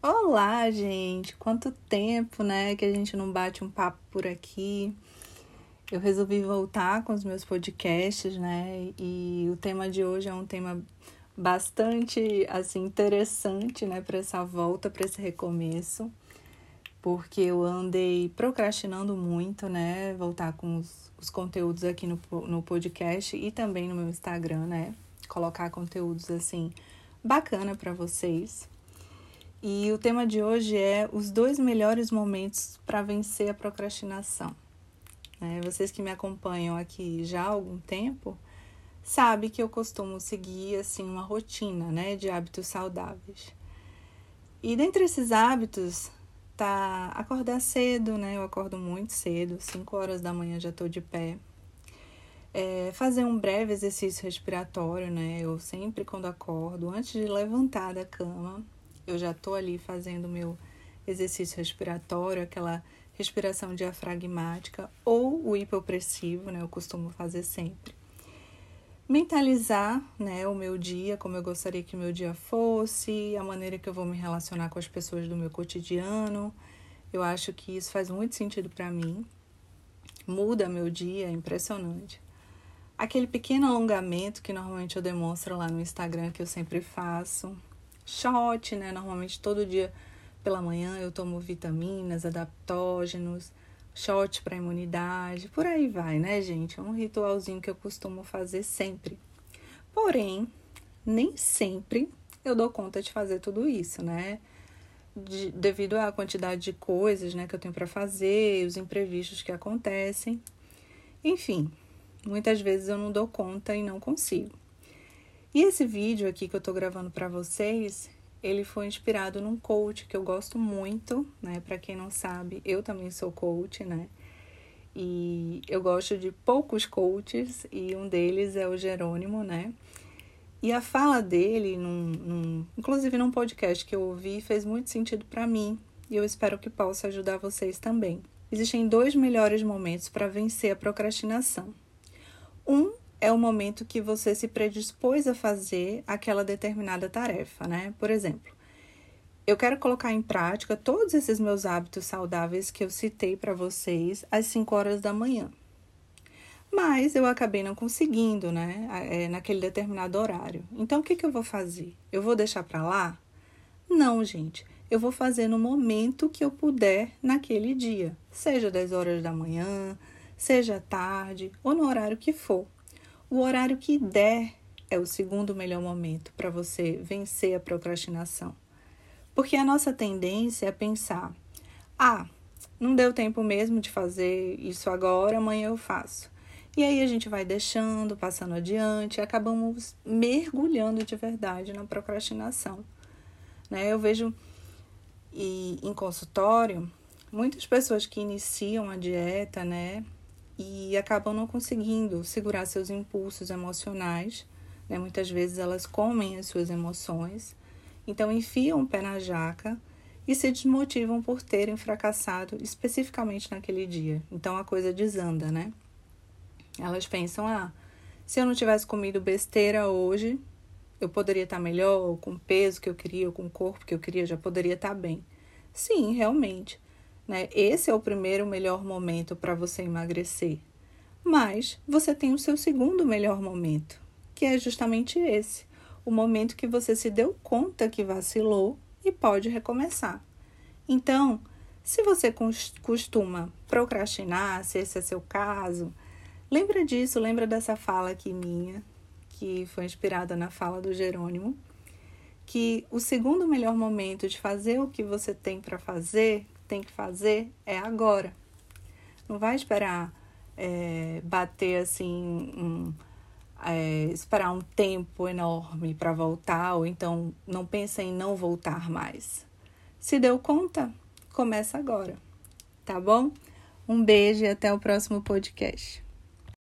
Olá, gente! Quanto tempo, né, que a gente não bate um papo por aqui. Eu resolvi voltar com os meus podcasts, né? E o tema de hoje é um tema bastante assim interessante, né, para essa volta, para esse recomeço, porque eu andei procrastinando muito, né, voltar com os, os conteúdos aqui no, no podcast e também no meu Instagram, né, colocar conteúdos assim bacana para vocês. E o tema de hoje é os dois melhores momentos para vencer a procrastinação. É, vocês que me acompanham aqui já há algum tempo sabem que eu costumo seguir assim uma rotina, né, de hábitos saudáveis. E dentre esses hábitos tá acordar cedo, né? Eu acordo muito cedo, 5 horas da manhã já estou de pé. É, fazer um breve exercício respiratório, né? Eu sempre quando acordo, antes de levantar da cama, eu já estou ali fazendo meu exercício respiratório, aquela respiração diafragmática ou o hipopressivo, né? Eu costumo fazer sempre. Mentalizar, né, o meu dia, como eu gostaria que o meu dia fosse, a maneira que eu vou me relacionar com as pessoas do meu cotidiano. Eu acho que isso faz muito sentido para mim. Muda meu dia, é impressionante. Aquele pequeno alongamento que normalmente eu demonstro lá no Instagram que eu sempre faço, shot, né? Normalmente todo dia pela manhã eu tomo vitaminas, adaptógenos, shot para imunidade, por aí vai, né, gente? É um ritualzinho que eu costumo fazer sempre. Porém, nem sempre eu dou conta de fazer tudo isso, né? De, devido à quantidade de coisas, né, que eu tenho para fazer, os imprevistos que acontecem. Enfim, muitas vezes eu não dou conta e não consigo. E esse vídeo aqui que eu tô gravando para vocês, ele foi inspirado num coach que eu gosto muito, né? Para quem não sabe, eu também sou coach, né? E eu gosto de poucos coaches e um deles é o Jerônimo, né? E a fala dele, num, num, inclusive num podcast que eu ouvi, fez muito sentido para mim e eu espero que possa ajudar vocês também. Existem dois melhores momentos para vencer a procrastinação. Um é o momento que você se predispôs a fazer aquela determinada tarefa, né? Por exemplo, eu quero colocar em prática todos esses meus hábitos saudáveis que eu citei para vocês às 5 horas da manhã. Mas eu acabei não conseguindo, né? É, naquele determinado horário. Então, o que, que eu vou fazer? Eu vou deixar para lá? Não, gente. Eu vou fazer no momento que eu puder naquele dia, seja 10 horas da manhã, seja tarde ou no horário que for. O horário que der é o segundo melhor momento para você vencer a procrastinação. Porque a nossa tendência é pensar: ah, não deu tempo mesmo de fazer isso agora, amanhã eu faço. E aí a gente vai deixando, passando adiante, e acabamos mergulhando de verdade na procrastinação. Né? Eu vejo e, em consultório muitas pessoas que iniciam a dieta, né? E acabam não conseguindo segurar seus impulsos emocionais. Né? Muitas vezes elas comem as suas emoções, então enfiam o pé na jaca e se desmotivam por terem fracassado especificamente naquele dia. Então a coisa desanda, né? Elas pensam: ah, se eu não tivesse comido besteira hoje, eu poderia estar melhor, ou com o peso que eu queria, ou com o corpo que eu queria, já poderia estar bem. Sim, realmente. Né? Esse é o primeiro melhor momento para você emagrecer. Mas você tem o seu segundo melhor momento, que é justamente esse, o momento que você se deu conta que vacilou e pode recomeçar. Então, se você costuma procrastinar, se esse é seu caso, lembra disso, lembra dessa fala aqui minha, que foi inspirada na fala do Jerônimo, que o segundo melhor momento de fazer o que você tem para fazer tem que fazer é agora. Não vai esperar é, bater assim, um, é, esperar um tempo enorme para voltar, ou então não pensa em não voltar mais. Se deu conta? Começa agora, tá bom? Um beijo e até o próximo podcast.